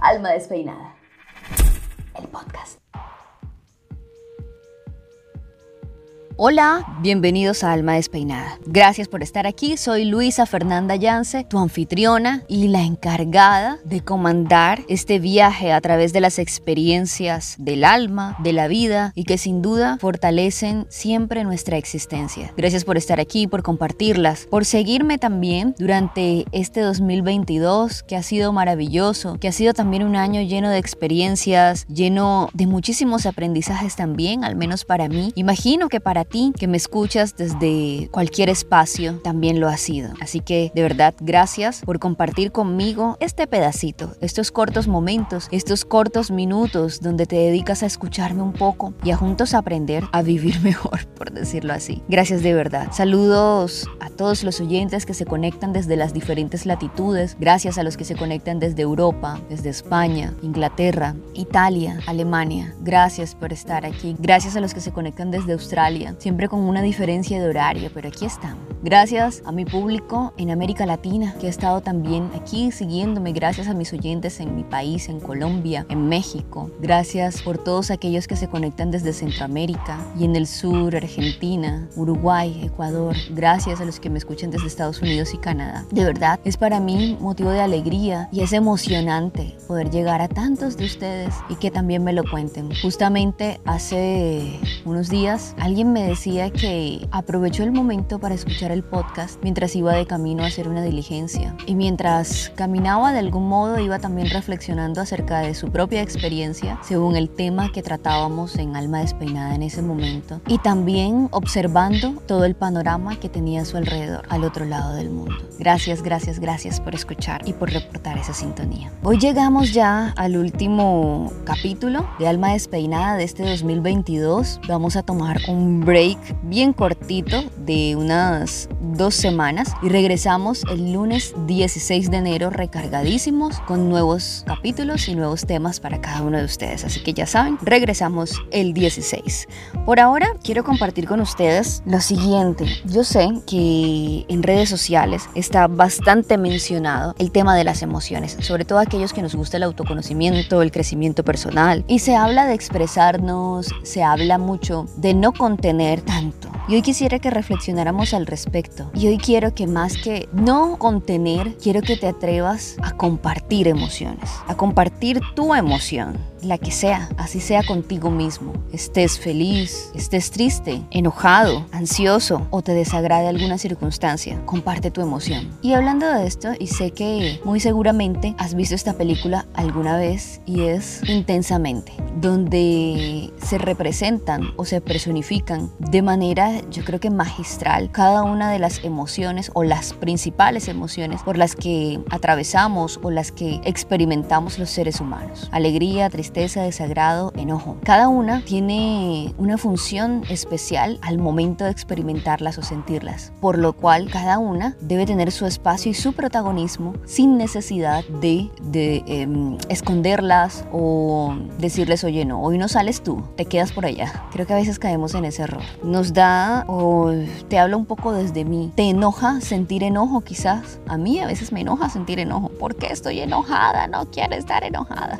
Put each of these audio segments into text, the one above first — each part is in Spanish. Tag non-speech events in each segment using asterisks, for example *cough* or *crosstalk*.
Alma Despeinada. El podcast. Hola, bienvenidos a Alma Despeinada. Gracias por estar aquí. Soy Luisa Fernanda Yance, tu anfitriona y la encargada de comandar este viaje a través de las experiencias del alma, de la vida y que sin duda fortalecen siempre nuestra existencia. Gracias por estar aquí, por compartirlas, por seguirme también durante este 2022 que ha sido maravilloso, que ha sido también un año lleno de experiencias, lleno de muchísimos aprendizajes también, al menos para mí. Imagino que para ti que me escuchas desde cualquier espacio también lo ha sido. Así que de verdad, gracias por compartir conmigo este pedacito, estos cortos momentos, estos cortos minutos donde te dedicas a escucharme un poco y a juntos aprender a vivir *laughs* mejor, por decirlo así. Gracias de verdad. Saludos a todos los oyentes que se conectan desde las diferentes latitudes. Gracias a los que se conectan desde Europa, desde España, Inglaterra, Italia, Alemania. Gracias por estar aquí. Gracias a los que se conectan desde Australia, siempre con una diferencia de horario, pero aquí estamos. Gracias a mi público en América Latina que ha estado también aquí siguiéndome, gracias a mis oyentes en mi país, en Colombia, en México. Gracias por todos aquellos que se conectan desde Centroamérica y en el sur, Argentina, Uruguay, Ecuador. Gracias a los que me escuchan desde Estados Unidos y Canadá. De verdad, es para mí motivo de alegría y es emocionante poder llegar a tantos de ustedes y que también me lo cuenten. Justamente hace unos días alguien me decía que aprovechó el momento para escuchar el podcast mientras iba de camino a hacer una diligencia. Y mientras caminaba de algún modo iba también reflexionando acerca de su propia experiencia según el tema que tratábamos en Alma Despeinada en ese momento. Y también observando todo el panorama que tenía a su alrededor, al otro lado del mundo. Gracias, gracias, gracias por escuchar y por reportar esa sintonía. Hoy llegamos ya al último capítulo de Alma Despeinada de este 2022. Vamos a tomar un break bien cortito de unas dos semanas y regresamos el lunes 16 de enero recargadísimos con nuevos capítulos y nuevos temas para cada uno de ustedes. Así que ya saben, regresamos el 16. Por ahora quiero compartir con ustedes lo siguiente. Yo sé que en redes sociales está bastante mencionado el tema de las emociones, sobre todo aquellos que nos gusta el autoconocimiento, el crecimiento personal. Y se habla de expresarnos, se habla mucho de no contener tanto. Y hoy quisiera que reflexionáramos al respecto. Y hoy quiero que más que no contener, quiero que te atrevas a compartir emociones, a compartir tu emoción la que sea, así sea contigo mismo. Estés feliz, estés triste, enojado, ansioso o te desagrade alguna circunstancia, comparte tu emoción. Y hablando de esto, y sé que muy seguramente has visto esta película alguna vez y es intensamente, donde se representan o se personifican de manera, yo creo que magistral, cada una de las emociones o las principales emociones por las que atravesamos o las que experimentamos los seres humanos. Alegría, tristeza, desagrado, enojo. Cada una tiene una función especial al momento de experimentarlas o sentirlas, por lo cual cada una debe tener su espacio y su protagonismo sin necesidad de, de em, esconderlas o decirles, oye, no, hoy no sales tú, te quedas por allá. Creo que a veces caemos en ese error. Nos da, o te hablo un poco desde mí, te enoja sentir enojo quizás. A mí a veces me enoja sentir enojo. ¿Por qué estoy enojada? No quiero estar enojada.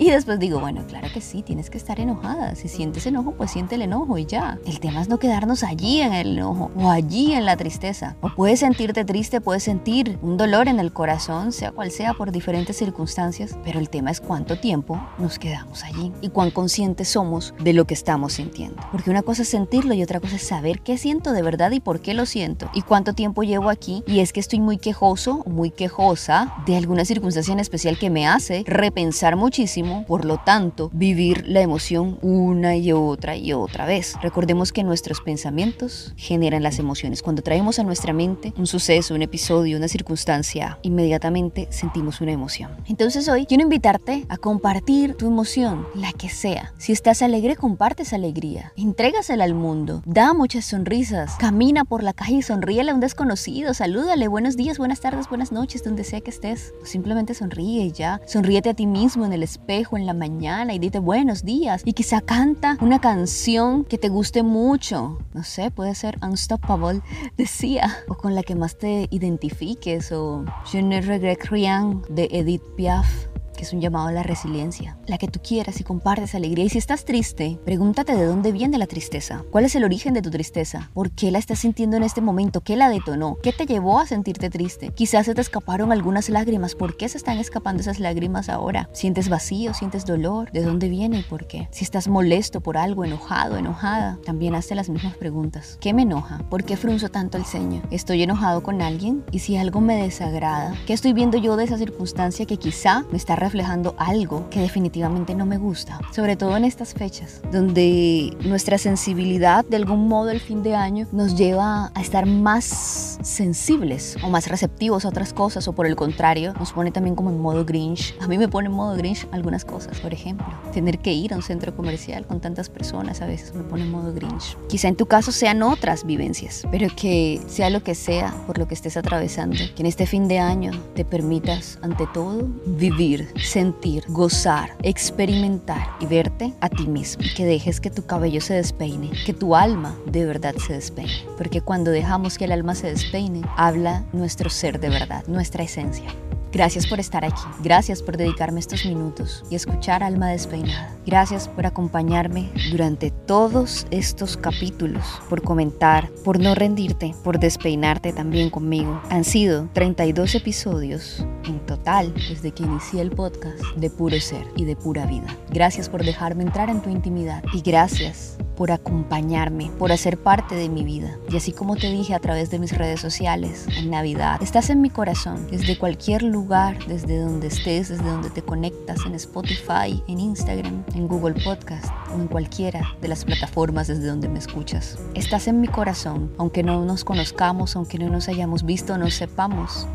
Y después digo, bueno, claro que sí, tienes que estar enojada. Si sientes enojo, pues siente el enojo y ya. El tema es no quedarnos allí en el enojo o allí en la tristeza. O puedes sentirte triste, puedes sentir un dolor en el corazón, sea cual sea, por diferentes circunstancias, pero el tema es cuánto tiempo nos quedamos allí y cuán conscientes somos de lo que estamos sintiendo. Porque una cosa es sentirlo y otra cosa es saber qué siento de verdad y por qué lo siento y cuánto tiempo llevo aquí. Y es que estoy muy quejoso o muy quejosa de alguna circunstancia en especial que me hace repensar muchísimo por lo tanto, vivir la emoción una y otra y otra vez. Recordemos que nuestros pensamientos generan las emociones. Cuando traemos a nuestra mente un suceso, un episodio, una circunstancia, inmediatamente sentimos una emoción. Entonces hoy quiero invitarte a compartir tu emoción, la que sea. Si estás alegre, comparte esa alegría. Entrégasela al mundo. Da muchas sonrisas. Camina por la calle y sonríele a un desconocido. Salúdale. Buenos días, buenas tardes, buenas noches, donde sea que estés. simplemente sonríe ya. Sonríete a ti mismo en el espejo en la mañana y dite buenos días. Y quizá canta una canción que te guste mucho. No sé, puede ser Unstoppable, *laughs* decía. O con la que más te identifiques. O Je ne regrette rien de Edith Piaf que es un llamado a la resiliencia, la que tú quieras y compartes alegría. Y si estás triste, pregúntate de dónde viene la tristeza, cuál es el origen de tu tristeza, por qué la estás sintiendo en este momento, qué la detonó, qué te llevó a sentirte triste. Quizás se te escaparon algunas lágrimas, ¿por qué se están escapando esas lágrimas ahora? ¿Sientes vacío, sientes dolor? ¿De dónde viene y por qué? Si estás molesto por algo, enojado, enojada, también hazte las mismas preguntas. ¿Qué me enoja? ¿Por qué frunzo tanto el ceño? ¿Estoy enojado con alguien? ¿Y si algo me desagrada? ¿Qué estoy viendo yo de esa circunstancia que quizá me está reflejando algo que definitivamente no me gusta, sobre todo en estas fechas, donde nuestra sensibilidad de algún modo el fin de año nos lleva a estar más sensibles o más receptivos a otras cosas o por el contrario nos pone también como en modo Grinch. A mí me pone en modo Grinch algunas cosas, por ejemplo, tener que ir a un centro comercial con tantas personas a veces me pone en modo Grinch. Quizá en tu caso sean otras vivencias, pero que sea lo que sea por lo que estés atravesando, que en este fin de año te permitas ante todo vivir, sentir, gozar, experimentar y verte a ti mismo. Que dejes que tu cabello se despeine, que tu alma de verdad se despeine. Porque cuando dejamos que el alma se despeine, habla nuestro ser de verdad, nuestra esencia. Gracias por estar aquí, gracias por dedicarme estos minutos y escuchar Alma Despeinada. Gracias por acompañarme durante todos estos capítulos, por comentar, por no rendirte, por despeinarte también conmigo. Han sido 32 episodios en total desde que inicié el podcast de puro ser y de pura vida. Gracias por dejarme entrar en tu intimidad y gracias por acompañarme, por hacer parte de mi vida. Y así como te dije a través de mis redes sociales, en Navidad, estás en mi corazón, desde cualquier lugar, desde donde estés, desde donde te conectas, en Spotify, en Instagram, en Google Podcast o en cualquiera de las plataformas desde donde me escuchas. Estás en mi corazón, aunque no nos conozcamos, aunque no nos hayamos visto, no sepamos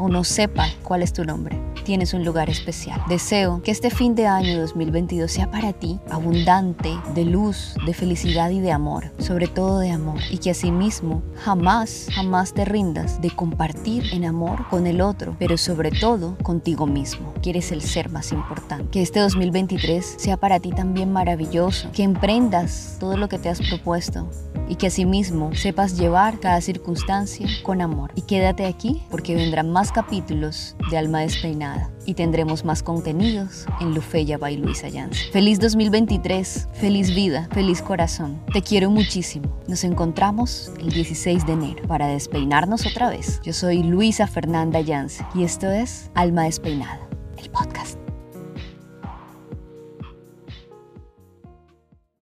o no sepa cuál es tu nombre tienes un lugar especial. Deseo que este fin de año 2022 sea para ti abundante de luz, de felicidad y de amor, sobre todo de amor, y que asimismo jamás, jamás te rindas de compartir en amor con el otro, pero sobre todo contigo mismo, que eres el ser más importante. Que este 2023 sea para ti también maravilloso, que emprendas todo lo que te has propuesto y que asimismo sepas llevar cada circunstancia con amor. Y quédate aquí porque vendrán más capítulos de Alma Despeinada y tendremos más contenidos en Lufeya by Luisa Yance. Feliz 2023, feliz vida, feliz corazón. Te quiero muchísimo. Nos encontramos el 16 de enero para despeinarnos otra vez. Yo soy Luisa Fernanda Yance y esto es Alma Despeinada, el podcast.